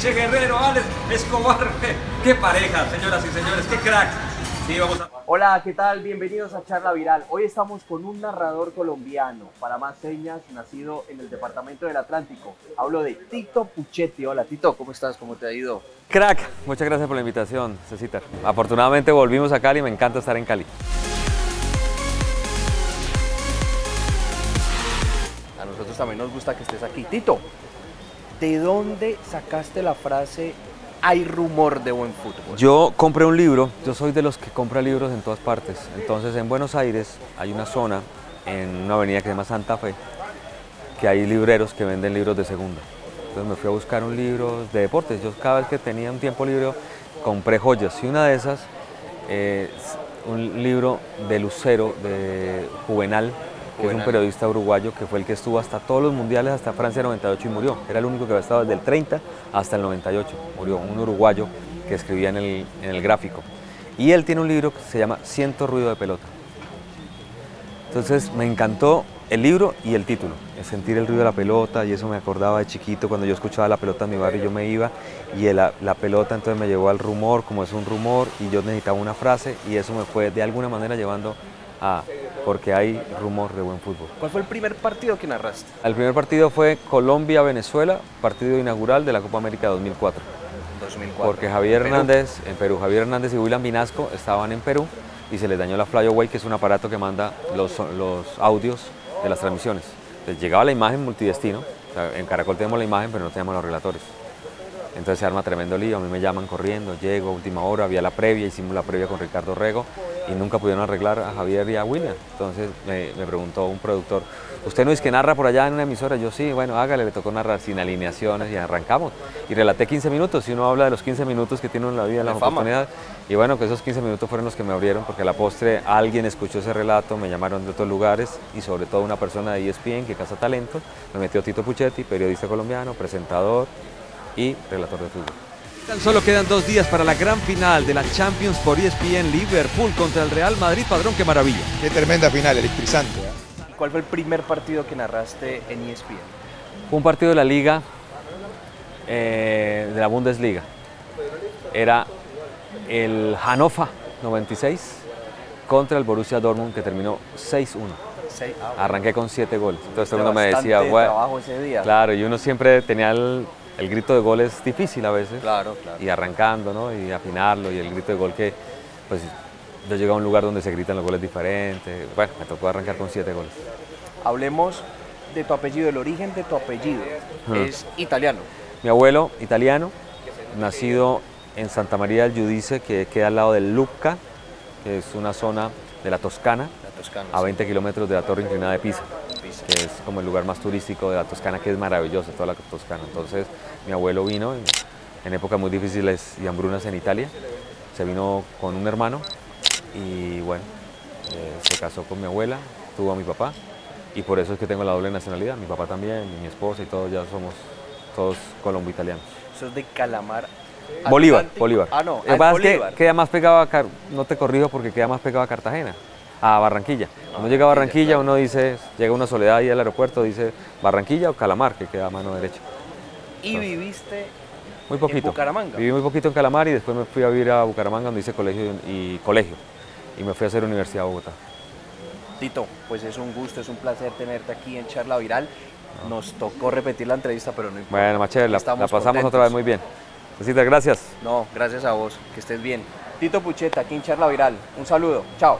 Miche Guerrero, Alex Escobar. Qué pareja, señoras y señores, qué cracks. Sí, vamos a... Hola, ¿qué tal? Bienvenidos a Charla Viral. Hoy estamos con un narrador colombiano, para más señas, nacido en el departamento del Atlántico. Hablo de Tito Puchetti. Hola, Tito, ¿cómo estás? ¿Cómo te ha ido? Crack, muchas gracias por la invitación, Cecita. Afortunadamente volvimos a Cali, me encanta estar en Cali. A nosotros también nos gusta que estés aquí. Tito, ¿de dónde sacaste la frase hay rumor de buen fútbol? Yo compré un libro, yo soy de los que compra libros en todas partes. Entonces en Buenos Aires hay una zona, en una avenida que se llama Santa Fe, que hay libreros que venden libros de segunda. Entonces me fui a buscar un libro de deportes. Yo cada vez que tenía un tiempo libre compré joyas. Y una de esas, eh, un libro de Lucero, de Juvenal, que es un periodista uruguayo que fue el que estuvo hasta todos los mundiales, hasta Francia 98 y murió. Era el único que había estado desde el 30 hasta el 98. Murió un uruguayo que escribía en el, en el gráfico. Y él tiene un libro que se llama Siento ruido de pelota. Entonces me encantó el libro y el título, el sentir el ruido de la pelota y eso me acordaba de chiquito cuando yo escuchaba la pelota en mi barrio yo me iba y la, la, pelota entonces me llevó al rumor, como es un rumor y yo necesitaba una frase y eso me fue de alguna manera llevando a porque hay rumor de buen fútbol. ¿Cuál fue el primer partido que narraste? El primer partido fue Colombia-Venezuela, partido inaugural de la Copa América 2004. 2004. Porque Javier Hernández, en Perú, Javier Hernández y William Vinasco estaban en Perú y se les dañó la Flyaway, que es un aparato que manda los, los audios de las transmisiones. Entonces llegaba la imagen multidestino, o sea, en Caracol tenemos la imagen, pero no tenemos los relatores. Entonces se arma tremendo lío, a mí me llaman corriendo, llego última hora, había la previa, hicimos la previa con Ricardo Rego y nunca pudieron arreglar a Javier y a William. Entonces me, me, preguntó un productor, ¿usted no es que narra por allá en una emisora? Yo sí, bueno, hágale, le tocó narrar sin alineaciones y arrancamos. Y relaté 15 minutos, y uno habla de los 15 minutos que tiene en la vida, las oportunidades. Y bueno, que esos 15 minutos fueron los que me abrieron, porque a la postre alguien escuchó ese relato, me llamaron de otros lugares y sobre todo una persona de ESPN que caza talentos, me metió Tito Puchetti, periodista colombiano, presentador y relator de fútbol. Tan solo quedan dos días para la gran final de la Champions por ESPN Liverpool contra el Real Madrid. Padrón, qué maravilla. Qué tremenda final, electrizante. ¿eh? ¿Cuál fue el primer partido que narraste en ESPN? Fue un partido de la Liga, eh, de la Bundesliga. Era el Hannover 96 contra el Borussia Dortmund que terminó 6-1. Ah, Arranqué con 7 goles. Entonces todo el mundo me decía, bueno, ese día. claro, y uno siempre tenía el, el grito de gol es difícil a veces. Claro, claro. Y arrancando, ¿no? Y afinarlo, y el grito de gol que, pues, yo llegué a un lugar donde se gritan los goles diferentes. Bueno, me tocó arrancar con siete goles. Hablemos de tu apellido, el origen de tu apellido. Es italiano. Mi abuelo, italiano, nacido en Santa María del Giudice, que queda al lado del Lucca, que es una zona de la Toscana, La Toscana. a sí. 20 kilómetros de la Torre Inclinada de Pisa. Que es como el lugar más turístico de la Toscana, que es maravilloso, toda la Toscana. Entonces, mi abuelo vino en, en épocas muy difíciles y hambrunas en Italia. Se vino con un hermano y, bueno, eh, se casó con mi abuela, tuvo a mi papá y por eso es que tengo la doble nacionalidad. Mi papá también, mi esposa y todos ya somos todos colombo-italianos. Eso es de Calamar. Bolívar. Bolívar. Ah, no, Lo que Bolívar. queda más pegado a, Car- no te corrijo porque queda más pegado a Cartagena, a Barranquilla. Cuando llega a Barranquilla uno dice, llega una soledad ahí al aeropuerto, dice Barranquilla o Calamar, que queda a mano derecha. Y viviste Muy poquito. Bucaramanga? Viví muy poquito en Calamar y después me fui a vivir a Bucaramanga donde hice colegio y, y colegio. Y me fui a hacer Universidad de Bogotá. Tito, pues es un gusto, es un placer tenerte aquí en Charla Viral. Nos tocó repetir la entrevista, pero no importa. Bueno, Machete, la, pasamos contentos. otra vez muy bien. Besitas, gracias. No, gracias a vos, que estés bien. Tito Pucheta, aquí en Charla Viral. Un saludo, chao.